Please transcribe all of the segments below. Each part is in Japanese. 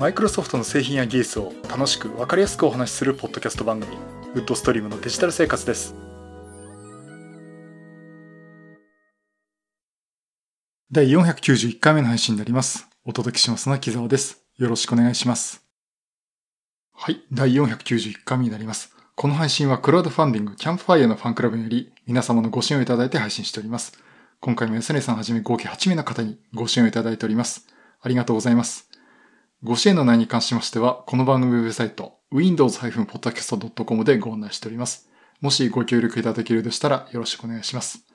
マイクロソフトの製品や技術を楽しく分かりやすくお話しするポッドキャスト番組ウッドストリームのデジタル生活です。第491回目の配信になります。お届けしますのは木澤です。よろしくお願いします。はい。第491回目になります。この配信はクラウドファンディングキャンプファイアのファンクラブにより皆様のご支援をいただいて配信しております。今回も安根さんはじめ合計8名の方にご支援をいただいております。ありがとうございますご支援の内容に関しましては、この番組ウェブサイト、windows-podcast.com でご案内しております。もしご協力いただけるでしたらよろしくお願いします。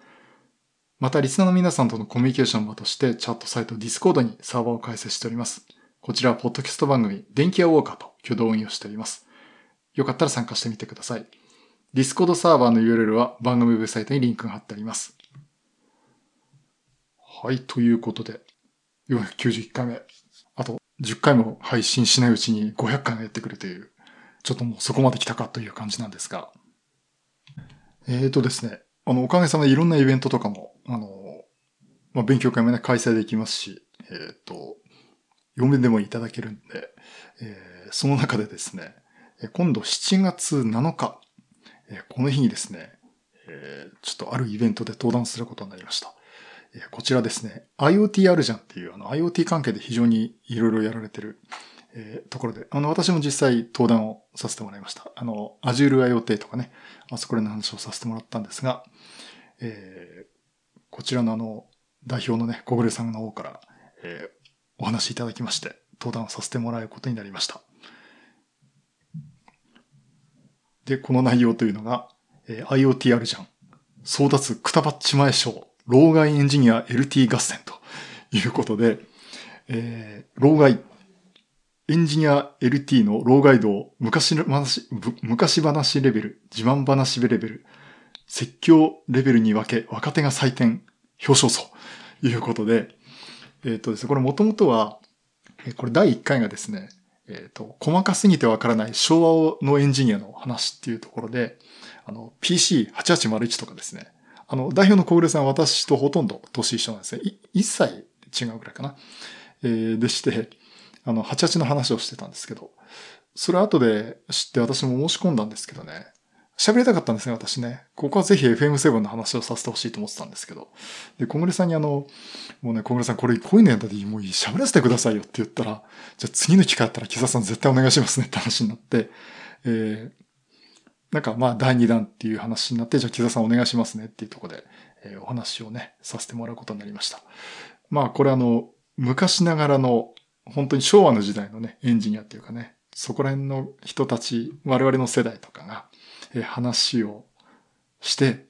また、リスナーの皆さんとのコミュニケーション場として、チャットサイト Discord にサーバーを開設しております。こちらは、ポッドキャスト番組、電気屋ウォーカーと挙動運用しております。よかったら参加してみてください。Discord サーバーの URL は番組ウェブサイトにリンクが貼ってあります。はい、ということで、491回目。10回も配信しないうちに500回もやってくるという、ちょっともうそこまで来たかという感じなんですが。えーとですね、あの、おかげさまでいろんなイベントとかも、あの、まあ、勉強会もね、開催できますし、えっ、ー、と、4面でもいただけるんで、えー、その中でですね、今度7月7日、えー、この日にですね、えー、ちょっとあるイベントで登壇することになりました。こちらですね、IoT あるじゃんっていうあの IoT 関係で非常にいろいろやられてる、えー、ところで、あの私も実際登壇をさせてもらいました。あの Azure IoT とかね、あそこでの話をさせてもらったんですが、えー、こちらのあの代表のね、小暮さんの方から、えー、お話いただきまして、登壇をさせてもらうことになりました。で、この内容というのが、えー、IoT あるじゃん。争奪くたばっちまえ賞老害エンジニア LT 合戦ということで、えー、老害、エンジニア LT の老害度を昔話、昔話レベル、自慢話レベル、説教レベルに分け、若手が採点、表彰層ということで、えっ、ー、とですね、これもともとは、これ第1回がですね、えっ、ー、と、細かすぎてわからない昭和のエンジニアの話っていうところで、あの、PC8801 とかですね、あの、代表の小暮さんは私とほとんど年一緒なんですね。一歳違うぐらいかな。えー、でして、あの、88の話をしてたんですけど、それ後で知って私も申し込んだんですけどね。喋りたかったんですね、私ね。ここはぜひ FM7 の話をさせてほしいと思ってたんですけど。で、小暮さんにあの、もうね、小暮さんこれこういうのやったらもういい、喋らせてくださいよって言ったら、じゃあ次の機会あったら木澤さん絶対お願いしますねって話になって、えー、なんかまあ第2弾っていう話になって、じゃあ木田さんお願いしますねっていうところで、えー、お話をね、させてもらうことになりました。まあこれあの、昔ながらの、本当に昭和の時代のね、エンジニアっていうかね、そこら辺の人たち、我々の世代とかが、えー、話をして、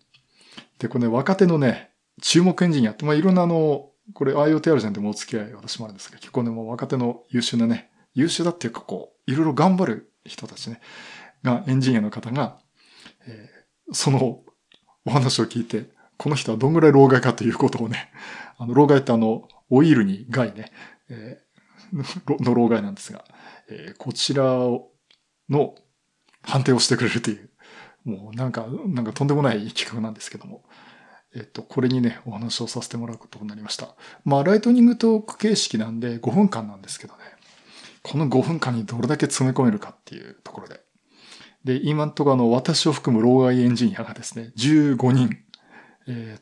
で、これね、若手のね、注目エンジニアって、まあいろんなあの、これ IoT じゃんでもお付き合い私もあるんですけど、結構ね、もう若手の優秀なね、優秀だっていうかこう、いろいろ頑張る人たちね、が、エンジニアの方が、えー、そのお話を聞いて、この人はどんぐらい老害かということをね、あの、老害ってあの、オイルに害ね、えー、の老害なんですが、えー、こちらの判定をしてくれるという、もうなんか、なんかとんでもない企画なんですけども、えっと、これにね、お話をさせてもらうことになりました。まあ、ライトニングトーク形式なんで5分間なんですけどね、この5分間にどれだけ詰め込めるかっていうところで、で、今んとこあの、私を含む老害エンジニアがですね、15人、え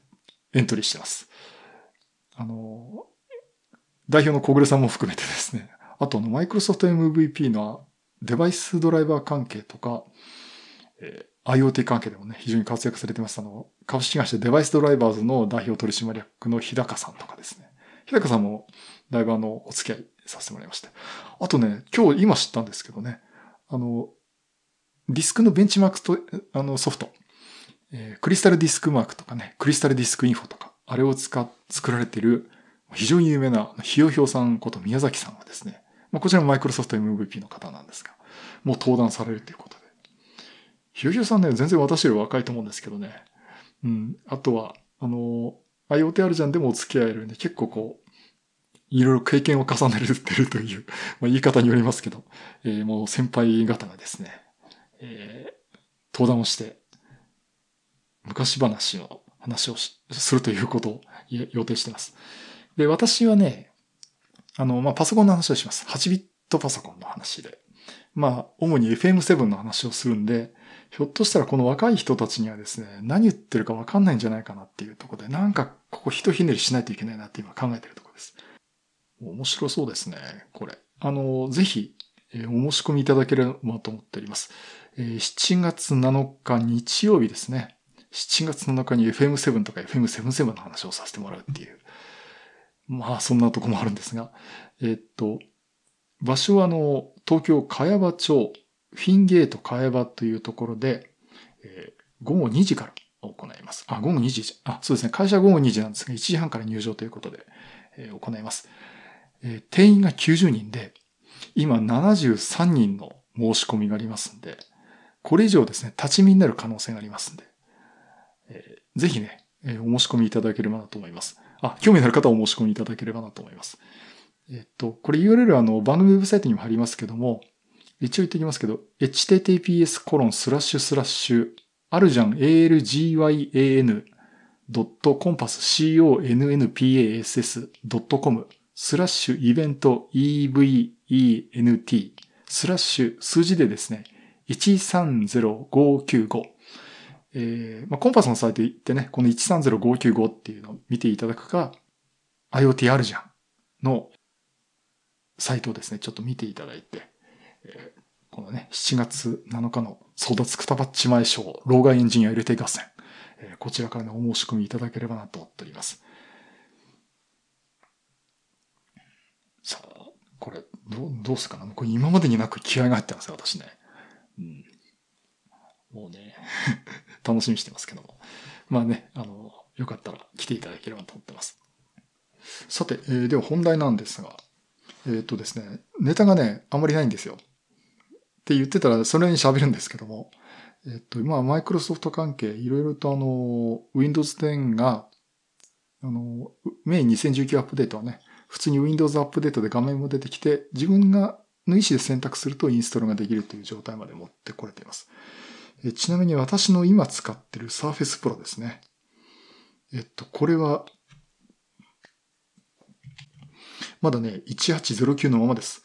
ー、エントリーしてます。あの、代表の小暮さんも含めてですね、あとあの、マイクロソフト MVP のデバイスドライバー関係とか、えー、IoT 関係でもね、非常に活躍されてます。あの、株式会社デバイスドライバーズの代表取締役の日高さんとかですね。日高さんもだいぶあの、お付き合いさせてもらいました。あとね、今日今知ったんですけどね、あの、ディスクのベンチマークと、あの、ソフト。えー、クリスタルディスクマークとかね、クリスタルディスクインフォとか、あれを使、作られている、非常に有名な、ひよひよさんこと宮崎さんはですね、まあ、こちらもマイクロソフト MVP の方なんですが、もう登壇されるということで。ひよひよさんね、全然私より若いと思うんですけどね。うん。あとは、あの、IoT あるじゃんでもお付き合いあるんで、結構こう、いろいろ経験を重ねてるという、まあ、言い方によりますけど、えー、もう先輩方がですね、えー、登壇をして、昔話の話をするということを予定しています。で、私はね、あの、まあ、パソコンの話をします。8ビットパソコンの話で。まあ、主に FM7 の話をするんで、ひょっとしたらこの若い人たちにはですね、何言ってるかわかんないんじゃないかなっていうところで、なんかここひひねりしないといけないなって今考えてるところです。面白そうですね、これ。あの、ぜひ、え、お申し込みいただければと思っております。7月7日日曜日ですね。7月7日に FM7 とか FM77 の話をさせてもらうっていう。まあ、そんなとこもあるんですが。え、っと、場所はあの、東京茅場町、フィンゲート茅場というところで、えー、午後2時から行います。あ、午後2時じゃあ、そうですね。会社は午後2時なんですが、1時半から入場ということで、えー、行います。えー、定員が90人で、今73人の申し込みがありますんで、これ以上ですね、立ち見になる可能性がありますんで、えー、ぜひね、えー、お申し込みいただければなと思います。あ、興味のある方はお申し込みいただければなと思います。えっと、これ URL はあの番組ウェブサイトにも貼りますけども、一応言っておきますけど、https コロンスラッシュスラッシュ、あるじゃん algyan ドットコンパス connpass.com スラッシュイベント event スラッシュ数字でですね、130595えーまあ、コンパスのサイト行ってね、この130595っていうのを見ていただくか、IoT あるじゃんのサイトをですね、ちょっと見ていただいて、えー、このね、7月7日の争奪くたばっち前賞、老害エンジニア入れて合戦、えー、こちらからのお申し込みいただければなと思っております。さあ、これ、どう、どうすかなこれ今までになく気合が入ってますよ、私ね。もうね、楽しみにしてますけども。まあね、あの、よかったら来ていただければと思ってます。さて、えー、では本題なんですが、えっ、とですね、ネタがね、あんまりないんですよ。って言ってたら、それに喋るんですけども、えっ、と、今、マイクロソフト関係、いろいろとあの、Windows 10が、あの、メイン2019アップデートはね、普通に Windows アップデートで画面も出てきて、自分がの意思で選択するとインストールができるという状態まで持ってこれています。えちなみに私の今使ってる Surface Pro ですね。えっと、これはまだね、1809のままです。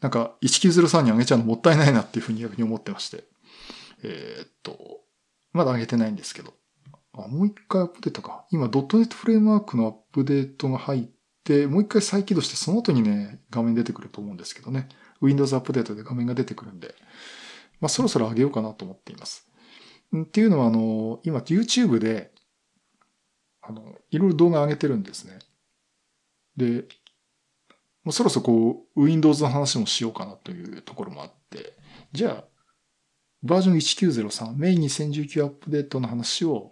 なんか、1903に上げちゃうのもったいないなっていうふうに逆に思ってまして。えー、っと、まだ上げてないんですけど。あ、もう一回アップデートか。今、ドットネットフレームワークのアップデートが入って、もう一回再起動して、その後にね、画面出てくると思うんですけどね。Windows アップデートで画面が出てくるんで、まあ、そろそろ上げようかなと思っています。っていうのは、あの、今 YouTube で、あの、いろいろ動画上げてるんですね。で、もうそろそろこう、Windows の話もしようかなというところもあって、じゃあ、バージョン1903、メイン2019アップデートの話を、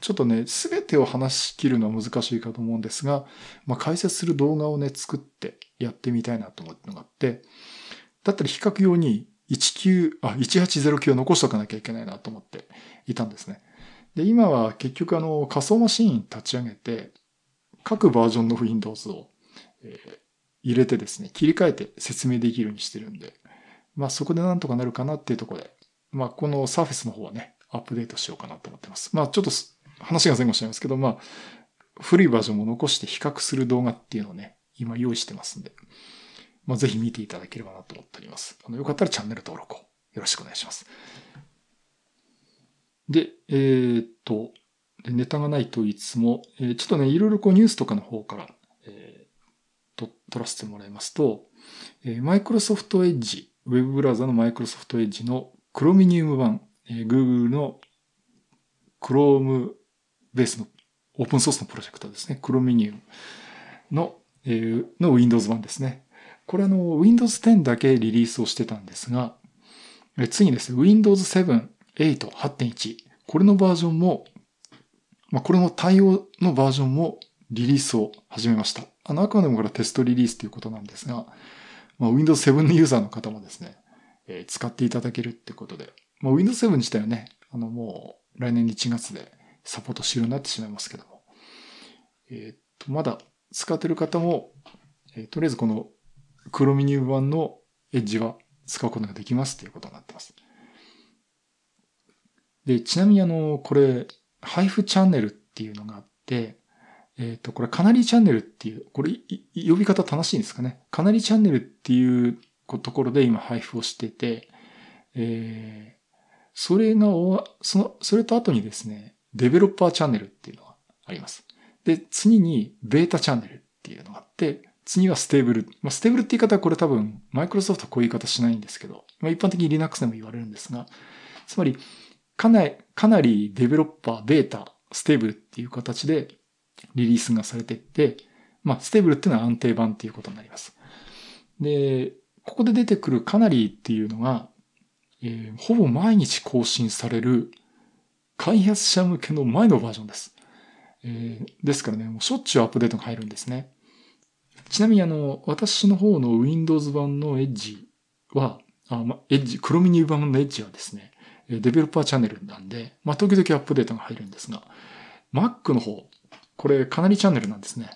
ちょっとね、すべてを話し切るのは難しいかと思うんですが、まあ、解説する動画をね、作ってやってみたいなと思ったのがあって、だったら比較用に19、あ、1809を残しとかなきゃいけないなと思っていたんですね。で、今は結局あの仮想マシーン立ち上げて、各バージョンの Windows をえー、入れてですね、切り替えて説明できるようにしてるんで、まあそこでなんとかなるかなっていうところで、まあこの Surface の方はね、アップデートしようかなと思ってます。まあちょっと話が前後しちゃいますけど、まあ古いバージョンも残して比較する動画っていうのをね、今用意してますんで、まあぜひ見ていただければなと思っております。あの、よかったらチャンネル登録をよろしくお願いします。で、えー、っと、ネタがないと言いつつも、えー、ちょっとね、いろいろこうニュースとかの方からえと取らせてもらいますと、え、マイクロソフトエッジ、ウェブブラウザのマイクロソフトエッジのクロミニウム版、えー、Google の Chrome ベースのオープンソースのプロジェクトですね。クロミニウムの、えー、の Windows 版ですね。これあの、Windows 10だけリリースをしてたんですが、次にですね、Windows 7、8、8.1。これのバージョンも、まあ、これの対応のバージョンもリリースを始めました。あの、あくまでもこれはテストリリースということなんですが、まあ、Windows 7のユーザーの方もですね、えー、使っていただけるってことで、まあ、Windows 7自体はね、あの、もう来年1月でサポート終了になってしまいますけども、えっ、と、まだ使ってる方も、えー、とりあえずこのクロミニウム版のエッジは使うことができますっていうことになってます。で、ちなみにあの、これ、配布チャンネルっていうのがあって、えっ、と、これカナリーチャンネルっていう、これ呼び方正しいんですかね。カナリーチャンネルっていうところで今配布をしてて、えー、それがその、それと後にですね、デベロッパーチャンネルっていうのがあります。で、次にベータチャンネルっていうのがあって、次は stable。まあ、 stable って言い方はこれ多分、マイクロソフトはこういう言い方しないんですけど、まあ、一般的に Linux でも言われるんですが、つまり、 Canary、Canary、デベロッパー、ベータ、 stable っていう形でリリースがされていって、まあ、 stable っていうのは安定版っていうことになります。で、ここで出てくる Canary っていうのが、えー、ほぼ毎日更新される開発者向けの前のバージョンです。えー、ですからね、もうしょっちゅうアップデートが入るんですね。ちなみにあの、私の方の Windows 版の Edge は、あ、ま、Edge、クロミニュー版の Edge はですね、デベロッパーチャンネルなんで、まあ、時々アップデートが入るんですが、Mac の方、これかなりチャンネルなんですね。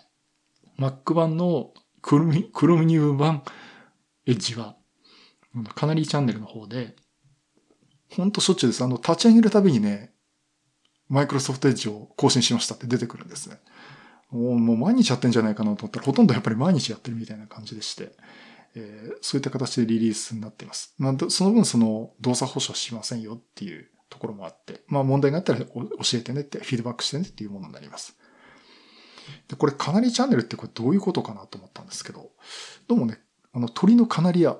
Mac 版のクロミクロミニュー版 Edge は、かなりチャンネルの方で、ほんとしょっちゅうです。あの、立ち上げるたびにね、マイクロソフトエッジを更新しましたって出てくるんですね。もう毎日やってんじゃないかなと思ったら、ほとんどやっぱり毎日やってるみたいな感じでして、えー、そういった形でリリースになっています。まあ、その分その動作保証しませんよっていうところもあって、まあ問題があったら教えてねって、フィードバックしてねっていうものになります。で、これカナリチャンネルってこれどういうことかなと思ったんですけど、どうもね、あの鳥のカナリア、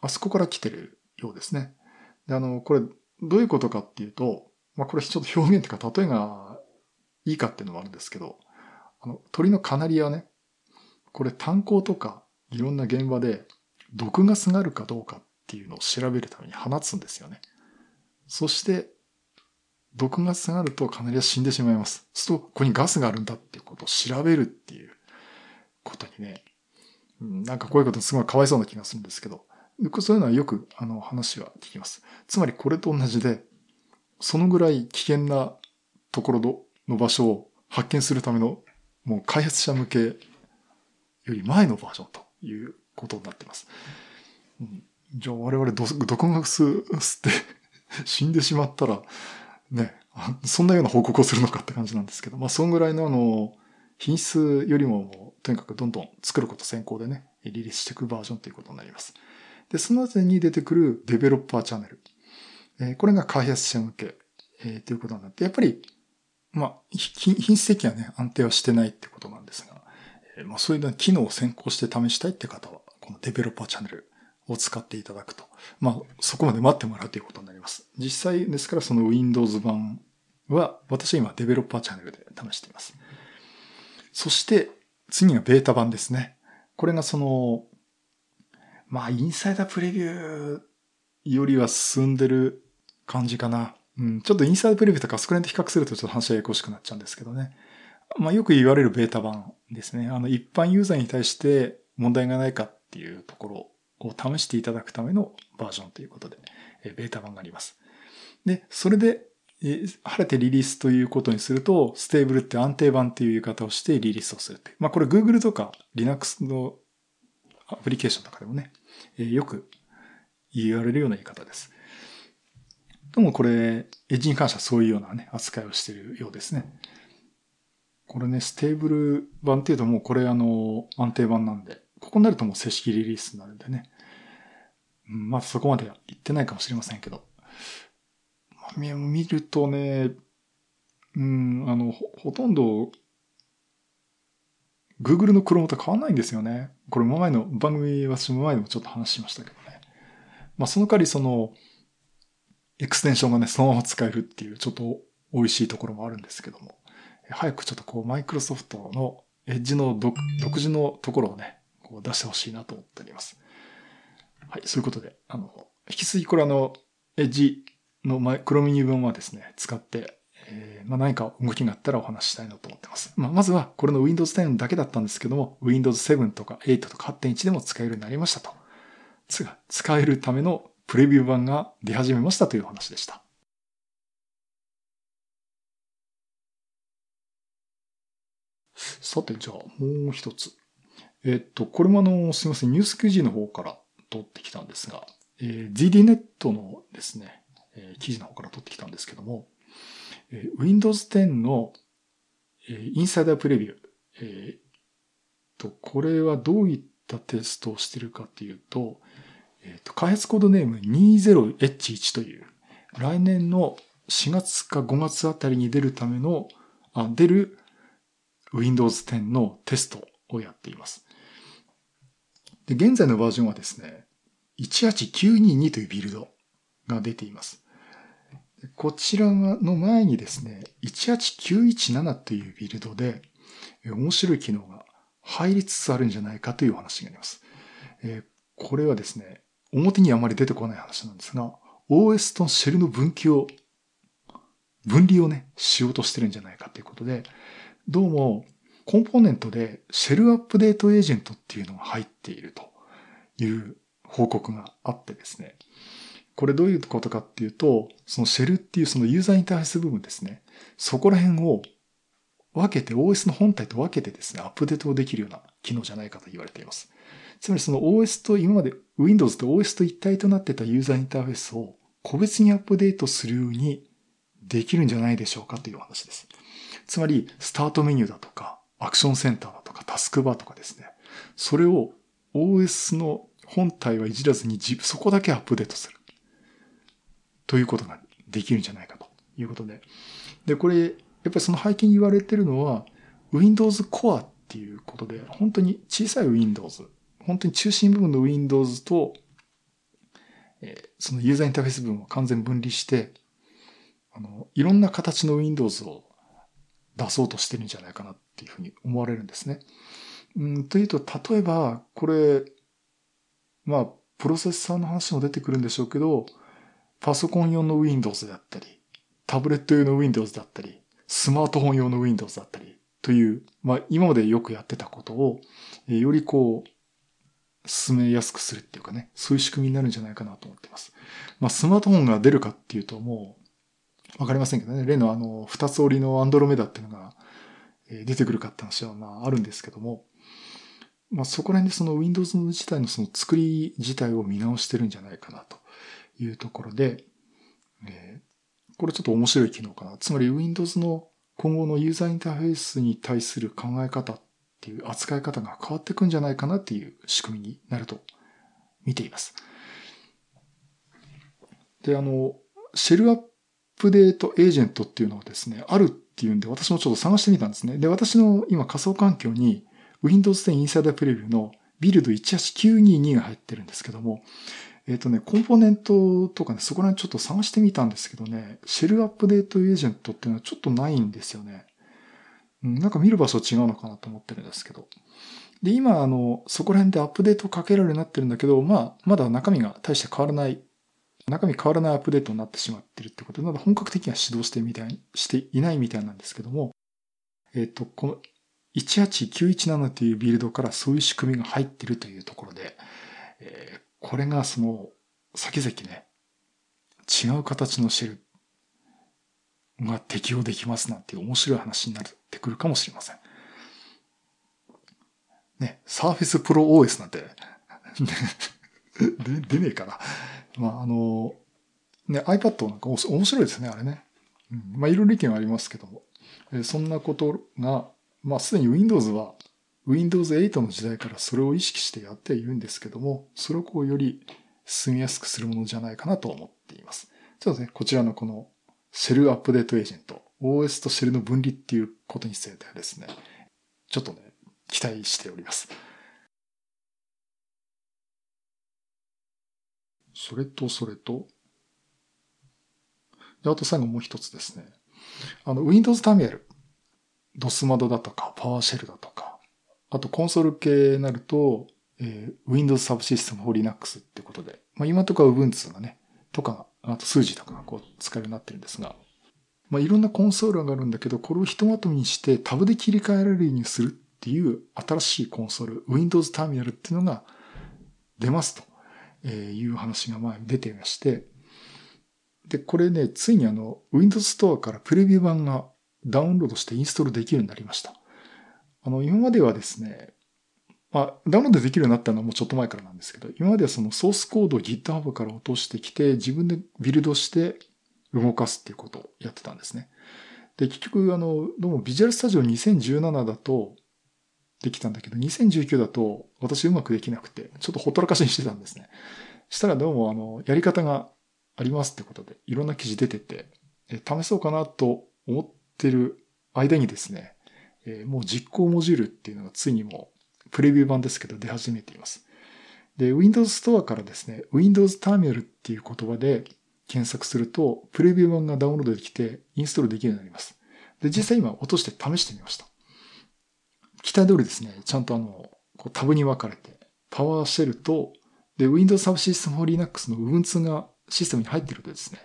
あそこから来てるようですね。で、あの、これどういうことかっていうと、まあこれちょっと表現っていうか例えがいいかっていうのもあるんですけど、あの、鳥のカナリアね、これ炭鉱とかいろんな現場で毒ガスがあるかどうかっていうのを調べるために放つんですよね。そして、毒ガスがあるとカナリア死んでしまいます。そうすると、ここにガスがあるんだっていうことを調べるっていうことにね、なんかこういうことすごいかわいそうな気がするんですけど、そういうのはよくあの話は聞きます。つまりこれと同じで、そのぐらい危険なところの場所を発見するためのもう開発者向けより前のバージョンということになっています。うん、じゃあ我々毒ガス吸って死んでしまったら、ね、そんなような報告をするのかって感じなんですけど、まあそんぐらいのあの、品質よりもとにかくどんどん作ること先行でね、リリースしていくバージョンということになります。で、その後に出てくるデベロッパーチャンネル。え、これが開発者向け、えー、ということになって、やっぱりまあ、品質的にはね、安定はしてないってことなんですが、えー、まあ、そういう機能を先行して試したいって方は、このデベロッパーチャンネルを使っていただくと。まあ、そこまで待ってもらうということになります。実際ですからその Windows 版は、私は今デベロッパーチャンネルで試しています。そして、次がベータ版ですね。これがその、まあ、インサイダープレビューよりは進んでる感じかな。うん、ちょっとインサイドプレビューとかスクレンと比較するとちょっと話はややこしくなっちゃうんですけどね。まあよく言われるベータ版ですね。あの一般ユーザーに対して問題がないかっていうところを試していただくためのバージョンということで、ベータ版があります。で、それで、え晴れてリリースということにすると、 stable って安定版っていう言い方をしてリリースをするって。まあこれ Google とか Linux のアプリケーションとかでもね、よく言われるような言い方です。でもこれ、エッジに関してはそういうようなね、扱いをしているようですね。これね、 stable 版っていうともうこれあの、安定版なんで、ここになるともう正式リリースになるんでね。まあそこまで言ってないかもしれませんけど。見るとね、うん、あの、ほほとんど、Google の Chrome と変わんないんですよね。これ前の番組、私も前でもちょっと話しましたけどね。まあその代わりその、エクステンションがね、そのまま使えるっていう、ちょっと美味しいところもあるんですけども、早くちょっとこう、マイクロソフトのエッジの独自のところをね、こう出してほしいなと思っております。はい、そういうことで、あの、引き続きこれあの、エッジのマイクロミニ版はですね、使って、えー、まあ、何か動きがあったらお話したいなと思ってます。まあ、まずは、これの Windows 10だけだったんですけども、Windows 7とか8とか8.1でも使えるようになりましたと。使えるためのプレビュー版が出始めましたという話でした。さて、じゃあ、もう一つ。えっと、これもあの、すみません、ニュース記事の方から取ってきたんですが、えー、ZDNet のですね、えー、記事の方から取ってきたんですけども、えー、Windows 10の、えー、インサイダープレビュー。えー、と、これはどういったテストをしてるかっていうと、えっ、ー、と、開発コードネーム 20H1 という、来年の4月か5月あたりに出るための、あ、出る Windows 10のテストをやっています。で、現在のバージョンはですね、18922というビルドが出ています。こちらの前にですね、18917というビルドで、面白い機能が入りつつあるんじゃないかというお話があります。これはですね、表にあまり出てこない話なんですが、OS とシェルの分岐を、分離をね、しようとしてるんじゃないかということで、どうもコンポーネントでシェルアップデートエージェントっていうのが入っているという報告があってですね。これどういうことかっていうと、そのシェルっていうそのユーザーインターフェース部分ですね。そこら辺を分けて、OS の本体と分けてですね、アップデートをできるような機能じゃないかと言われています。つまりその OS と今まで Windows と OS と一体となってたユーザーインターフェースを個別にアップデートするようにできるんじゃないでしょうかという話です。つまり、スタートメニューだとか、アクションセンターだとかタスクバーとかですね。それを OS の本体はいじらずにそこだけアップデートする。ということができるんじゃないかということで。で、これ、やっぱりその背景に言われてるのは、Windows Core っていうことで、本当に小さい Windows、本当に中心部分の Windows と、え、そのユーザーインターフェース部分を完全分離して、あの、いろんな形の Windows を出そうとしてるんじゃないかなっていうふうに思われるんですね。うん、というと、例えば、これ、まあ、プロセッサーの話も出てくるんでしょうけど、パソコン用の Windows であったり、タブレット用の Windows だったり、スマートフォン用の Windows だったり、という、まあ、今までよくやってたことを、よりこう、進めやすくするっていうかね、そういう仕組みになるんじゃないかなと思っています。まあ、スマートフォンが出るかっていうと、もう、わかりませんけどね、例のあの、二つ折りのアンドロメダっていうのが、出てくるかって話はまああるんですけども、まあそこら辺でその Windows 自体のその作り自体を見直してるんじゃないかなというところで、えー、これちょっと面白い機能かな。つまり Windows の今後のユーザーインターフェースに対する考え方っっていう扱い方が変わっていくんじゃないかなっていう仕組みになると見ています。で、あの、シェルアップデートエージェントっていうのはですね、あるっていうんで、私もちょっと探してみたんですね。で、私の今仮想環境に Windows 10 Insider Preview のビルド18922が入ってるんですけども、えっ、ー、とね、コンポーネントとかね、そこら辺ちょっと探してみたんですけどね、シェルアップデートエージェントっていうのはちょっとないんですよね。なんか見る場所違うのかなと思ってるんですけど。で、今、あの、そこら辺でアップデートかけられるようになってるんだけど、まあ、まだ中身が大して変わらない中身変わらないアップデートになってしまってるってことで、まだ本格的には指導してみたい、していないみたいなんですけども、えっ、ー、と、この18917というビルドからそういう仕組みが入ってるというところで、えー、これがその、先々ね、違う形のシェルが適用できますなんていう面白い話になってくるかもしれません。ね、Surface Pro OS なんてで、出ねえから。まあ、あの、ね、iPad なんか面白いですね、あれね。うん、まあ、いろいろ意見はありますけども。そんなことが、まあ、すでに Windows は Windows 8の時代からそれを意識してやっているんですけども、それをこうより進みやすくするものじゃないかなと思っています。ちょっとね、こちらのこのシェルアップデートエージェント、OS とシェルの分離っていうことについてはですね、ちょっとね、期待しております。それと、それと、で、あと最後もう一つですね。あの、Windows ターミナル、DOS 窓だとか、PowerShell だとか、あとコンソール系になると、えー、Windows サブシステム for Linux ってことで、まあ今とか Ubuntu がね、とか、あと数字とか。こう使えるようになってるんですが、まあいろんなコンソールがあるんだけど、これをひとまとめにしてタブで切り替えられるようにするっていう新しいコンソール、Windows ターミナルっていうのが出ますと。いう話が前出ていまして、で、これね、ついにあの、Windows Store からプレビュー版がダウンロードしてインストールできるようになりました。あの、今まではですね、まあ、ダウンロードできるようになったのはもうちょっと前からなんですけど、今まではそのソースコードを GitHub から落としてきて、自分でビルドして動かすっていうことをやってたんですね。で、結局、あの、どうもビジュアルスタジオ2017だとできたんだけど、2019だと私うまくできなくて、ちょっとほったらかしにしてたんですね。したらどうも、あの、やり方がありますってことで、いろんな記事出てて、試そうかなと思ってる間にですね、えもう実行モジュールっていうのがついにもプレビュー版ですけど出始めています。で、Windows Store からですね、Windows Terminal っていう言葉で検索すると、プレビュー版がダウンロードできて、インストールできるようになります。で、実際今落として試してみました。期待通りですね、ちゃんとあの、こうタブに分かれて、パワーシェルと、で、Windows Subsystem for Linux の Ubuntu がシステムに入ってるとですね、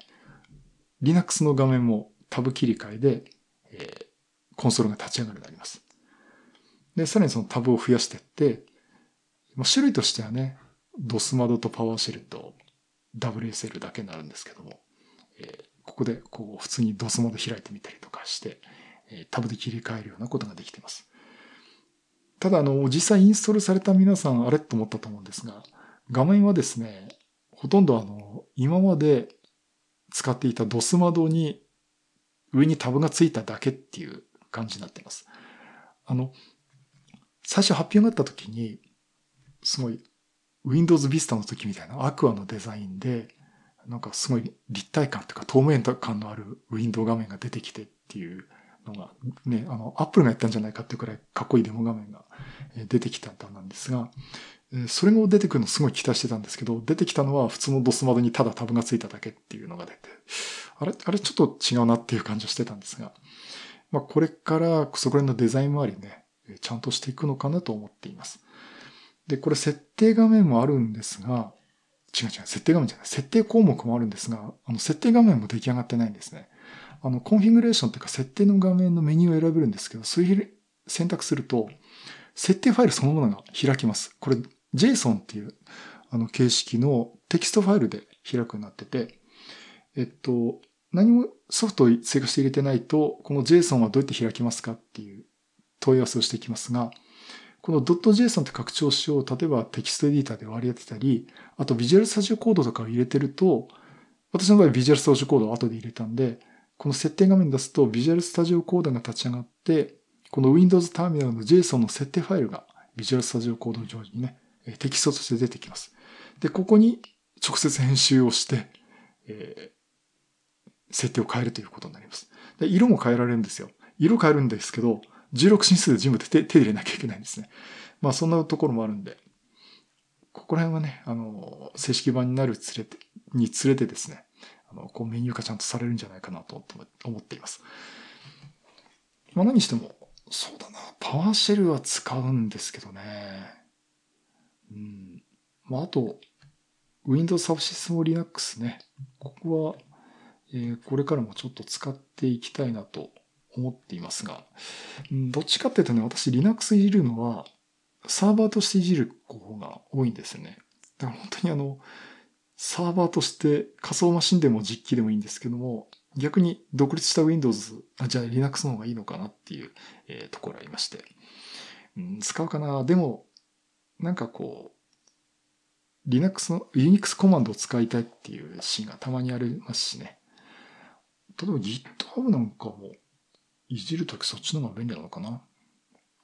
Linux の画面もタブ切り替えで、えー、コンソールが立ち上がるようになります。で、さらにそのタブを増やしていって、まあ種類としてはね、DOS 窓とパワーシェルと WSL だけになるんですけども、えー、ここでこう普通に DOS 窓開いてみたりとかして、えー、タブで切り替えるようなことができています。ただ、あの、実際インストールされた皆さん、あれと思ったと思うんですが、画面はですね、ほとんどあの、今まで使っていた DOS 窓に上にタブがついただけっていう感じになっています。あの、最初発表があった時に、すごい Windows Vista の時みたいなアクアのデザインで、なんかすごい立体感というか透明感のあるウィンドウ画面が出てきてっていうのが、ね、あの、アップルがやったんじゃないかっていうくらいかっこいいデモ画面が出てきたんだなんですが、それも出てくるのすごい期待してたんですけど、出てきたのは普通のドス窓にただタブがついただけっていうのが出て、あれ、あれちょっと違うなっていう感じはしてたんですが、まあこれからそこら辺のデザイン周りね、ちゃんとしていくのかなと思っています。で、これ設定画面もあるんですが、違う違う、設定画面じゃない、設定項目もあるんですが、あの、設定画面も出来上がってないんですね。あの、コンフィグレーションというか設定の画面のメニューを選べるんですけど、そういう選択すると、設定ファイルそのものが開きます。これ、JSON っていう、あの、形式のテキストファイルで開くようになってて、えっと、何もソフトを追加して入れてないと、この JSON はどうやって開きますかっていう問い合わせをしていきますが、この .json って拡張子を例えばテキストエディターで割り当てたり、あとビジュアルスタジオコードとかを入れてると、私の場合ビジュアルスタジオコードを後で入れたんで、この設定画面に出すとビジュアルスタジオコードが立ち上がって、この Windows ターミナルの JSON の設定ファイルがビジュアルスタジオコード上にね、テキストとして出てきます。で、ここに直接編集をして、えー、設定を変えるということになります。で色も変えられるんですよ。色変えるんですけど、16進数で全部手手入れなきゃいけないんですね。まあそんなところもあるんで、ここら辺はね、あの、正式版になるつれて、につれてですね、あの、こうメニュー化ちゃんとされるんじゃないかなと思っています。まあ何しても、そうだな、パワーシェルは使うんですけどね。うん。まああと、Windows Subsystem Linux ね。ここは、えー、これからもちょっと使っていきたいなと思っていますが、どっちかっていうとね、私 Linux いじるのは、サーバーとしていじる方が多いんですよね。だから本当にあの、サーバーとして仮想マシンでも実機でもいいんですけども、逆に独立した Windows、あ、じゃあ Linux の方がいいのかなっていう、え、ところありまして。うん、使うかな？でも、なんかこう、Linux の、Unix コマンドを使いたいっていうシーンがたまにありますしね。例えば GitHub なんかもいじるときそっちの方が便利なのかな？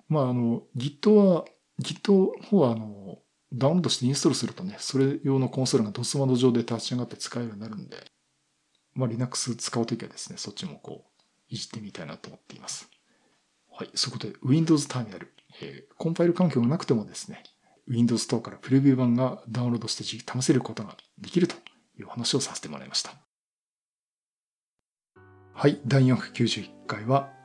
まあ、あの、Git は、Git の方は、あの、ダウンロードしてインストールするとね、それ用のコンソールが DOS 窓上で立ち上がって使えるようになるんで、まあ、Linux 使うときはですね、そっちもこう、いじってみたいなと思っています。はい。そこで、Windows ターミナル、えー、コンパイル環境がなくてもですね、Windows 等からプレビュー版がダウンロードして試せることができるという話をさせてもらいました。はい。第491回は、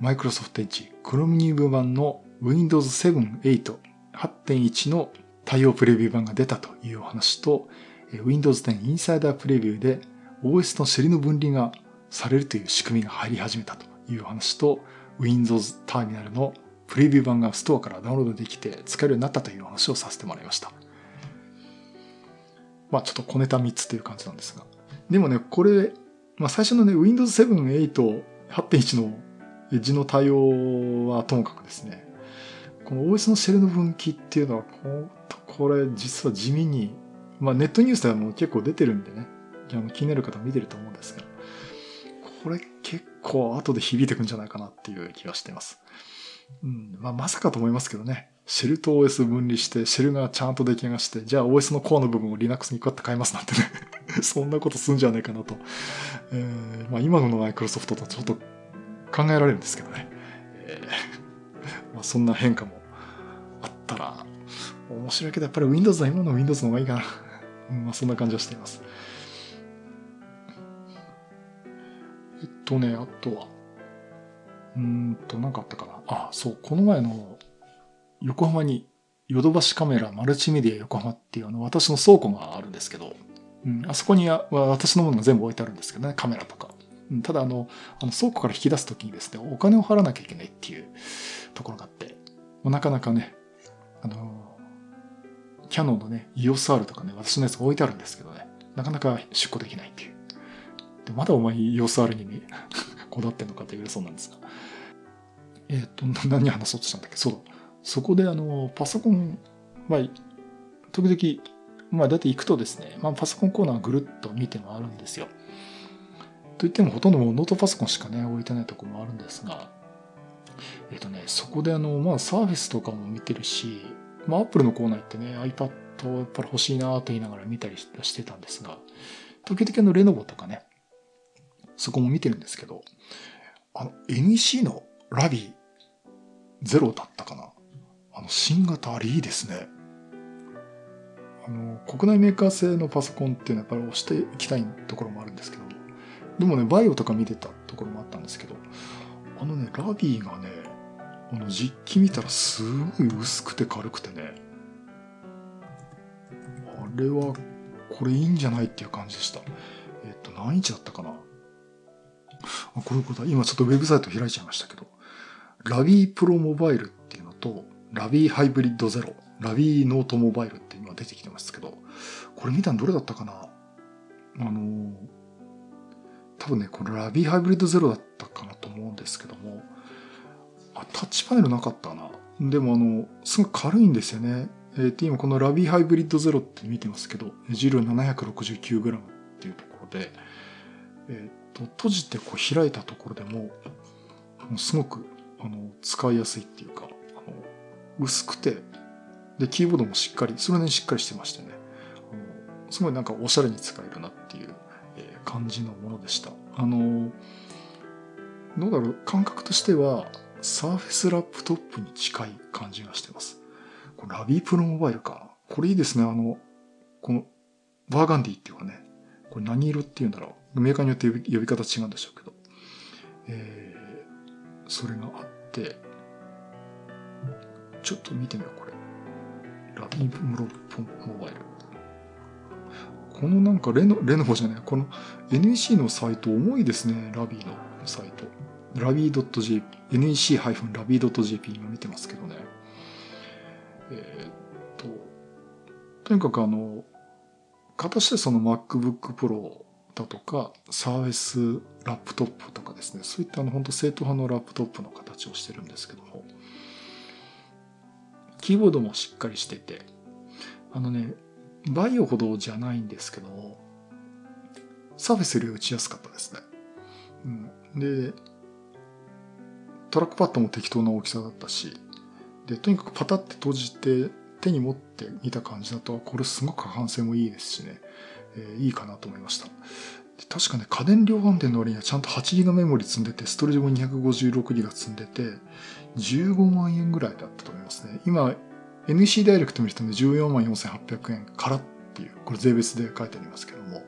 マイクロソフトエッジ Chromium 版の Windows 7、8、8.1の対応プレビュー版が出たというお話と、Windows 10 Insider プレビューで OS のシェリの分離がされるという仕組みが入り始めたという話と、Windows ターミナルのプレビュー版がストアからダウンロードできて使えるようになったという話をさせてもらいました。まあちょっと小ネタ3つという感じなんですが。でもね、これ、まあ最初のね、Windows 7、8、8.1のエッジの対応はともかくですね、この OS のシェルの分岐っていうのは、これ実は地味に、まあネットニュースではもう結構出てるんでね、あの気になる方見てると思うんですが、これ結構後で響いてくんじゃないかなっていう気がしています。うん。まあ、まさかと思いますけどね。シェルと OS 分離して、シェルがちゃんと出来上がして、じゃあ OS のコアの部分を Linux にこうやって変えますなんてね そんなことすんじゃねえかなと。えー、まあ今のマイクロソフトとちょっと考えられるんですけどね。えー、まあそんな変化もあったら、面白いけどやっぱり Windows は今の Windows の方がいいかな。まあそんな感じはしています。えっとね、あとは、うんと、なかあったかな。あ、そう、この前の横浜にヨドバシカメラマルチメディア横浜っていうあの私の倉庫があるんですけど、うん、あそこには私のものが全部置いてあるんですけどね、カメラとか。ただあの、あの倉庫から引き出すときにですね、お金を払わなきゃいけないっていうところがあって、なかなかね、あの、キャノンのね、EOSR とかね、私のやつ置いてあるんですけどね、なかなか出庫できないっていう。でまだお前 EOSR にね、こだわってんのかというそうなんですが。えっ、ー、と、何話そうとしたんだっけ？そうだ。そこであの、パソコン、まあ、時々、まあ、だって行くとですね、まあ、パソコンコーナーぐるっと見て回るんですよ。といってもほとんどもノートパソコンしかね、置いてないところもあるんですが、えっ、とね、そこであの、まあ、サーフェスとかも見てるし、まあ、アップルのコーナーってね、iPad やっぱり欲しいなと言いながら見たりしてたんですが、時々あの、レノボとかね、そこも見てるんですけど、あの、NEC のラビーゼロだったかなあの、新型あれいいですね。あの、国内メーカー製のパソコンっていうのはやっぱり押していきたいところもあるんですけど、でもね、バイオとか見てたところもあったんですけど、あのね、ラビーがね、あの実機見たらすごい薄くて軽くてね、あれはこれいいんじゃないっていう感じでした。えっと、何インチだったかな。あ、こういうことだ。今ちょっとウェブサイト開いちゃいましたけど、 LAVIE Pro Mobile っていうのと、 LAVIE Hybrid ZERO、LAVIE Note Mobile って今出てきてますけど、これ見たのどれだったかな。あの、分ね、これ LAVIE Hybrid ZERO だったかなと思うんですけども、あ、タッチパネルなかったな。でもあの、すごい軽いんですよね。えー、今この LAVIE Hybrid ZERO って見てますけど、重量 769g っていうところで、えっ、と、閉じてこう開いたところでも、もすごくあの使いやすいっていうか、あの薄くて、で、キーボードもしっかり、それなりにしっかりしてましてね、すごいなんかおしゃれに使えるなっていう、感じのものでした。あの、どうだろう、感覚としては、サーフェスラップトップに近い感じがしてます。これラビープロモバイルか。これいいですね。あの、この、バーガンディっていうかね、これ何色っていうんだろう。メーカーによって呼び方違うんでしょうけど。えー、それがあって、ちょっと見てみよう、これ。ラビームロモバイル。このなんかレノ、レノボじゃない、この NEC のサイト重いですね、ラビーのサイト。ラビー .jp、NEC-rabi.jp 今見てますけどね。えー、っと、とにかくあの、形でその MacBook Pro だとか、サーフェスラップトップとかですね、そういったあの本当正統派のラップトップの形をしてるんですけども、キーボードもしっかりしてて、あのね、バイオほどじゃないんですけど、サーフェスより打ちやすかったですね。うん、で、トラックパッドも適当な大きさだったし、で、とにかくパタって閉じて手に持って見た感じだと、これすごく過半性もいいですしね、えー、いいかなと思いました。確かね、家電量販店の割にはちゃんと 8GB メモリ積んでて、ストレージも 256GB 積んでて、15万円ぐらいだったと思いますね。今、NEC ダイレクト見るとね、14万4800円からっていう、これ税別で書いてありますけども、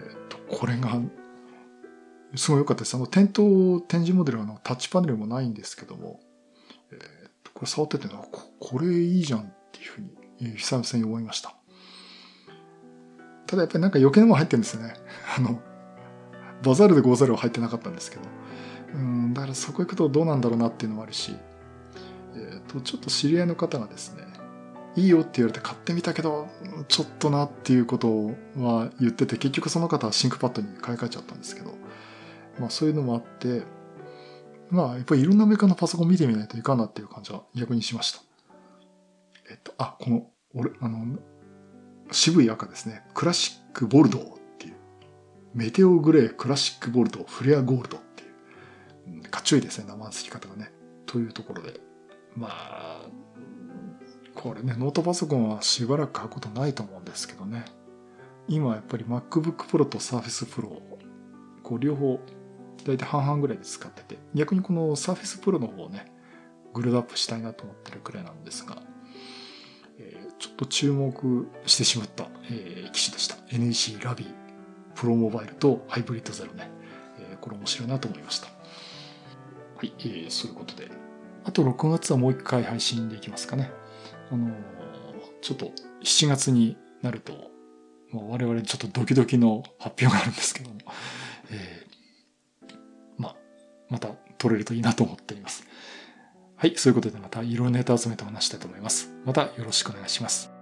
えっと、これが、すごい良かったです。あの、店頭、展示モデルはのタッチパネルもないんですけども、えっと、これ触っててこ、これいいじゃんっていうふうに、久々に思いました。ただやっぱりなんか余計なもの入ってるんですよね。あの、バザールで50は入ってなかったんですけど。うん、だからそこ行くとどうなんだろうなっていうのもあるし、と、ちょっと知り合いの方がですね、いいよって言われて買ってみたけど、ちょっとなっていうことは言ってて、結局その方はシンクパッドに買い替えちゃったんですけど、まあそういうのもあって、まあやっぱりいろんなメーカーのパソコン見てみないといかんなっていう感じは逆にしました。えっと、あ、この、俺、あの、渋い赤ですね。クラシックボルドーっていうメテオグレークラシックボルトフレアゴールドっていう、かっちょいですね、名前付き方がね。というところで。まあ、これね、ノートパソコンはしばらく買うことないと思うんですけどね。今やっぱり MacBook Pro と Surface Pro、こう両方大体半々ぐらいで使ってて、逆にこの Surface Pro の方をね、グレードアップしたいなと思ってるくらいなんですが、えーちょっと注目してしまった、えー機種でした。NEC ラビープロモバイルとハイブリッドゼロね。えーこれ面白いなと思いました。はい、えーそういうことで。あと6月はもう一回配信でいきますかね。あのちょっと7月になると、まあ我々ちょっとドキドキの発表があるんですけども、えーま、また撮れるといいなと思っています。はい、そういうことでまたいろんなネタ集めて話したいと思います。またよろしくお願いします。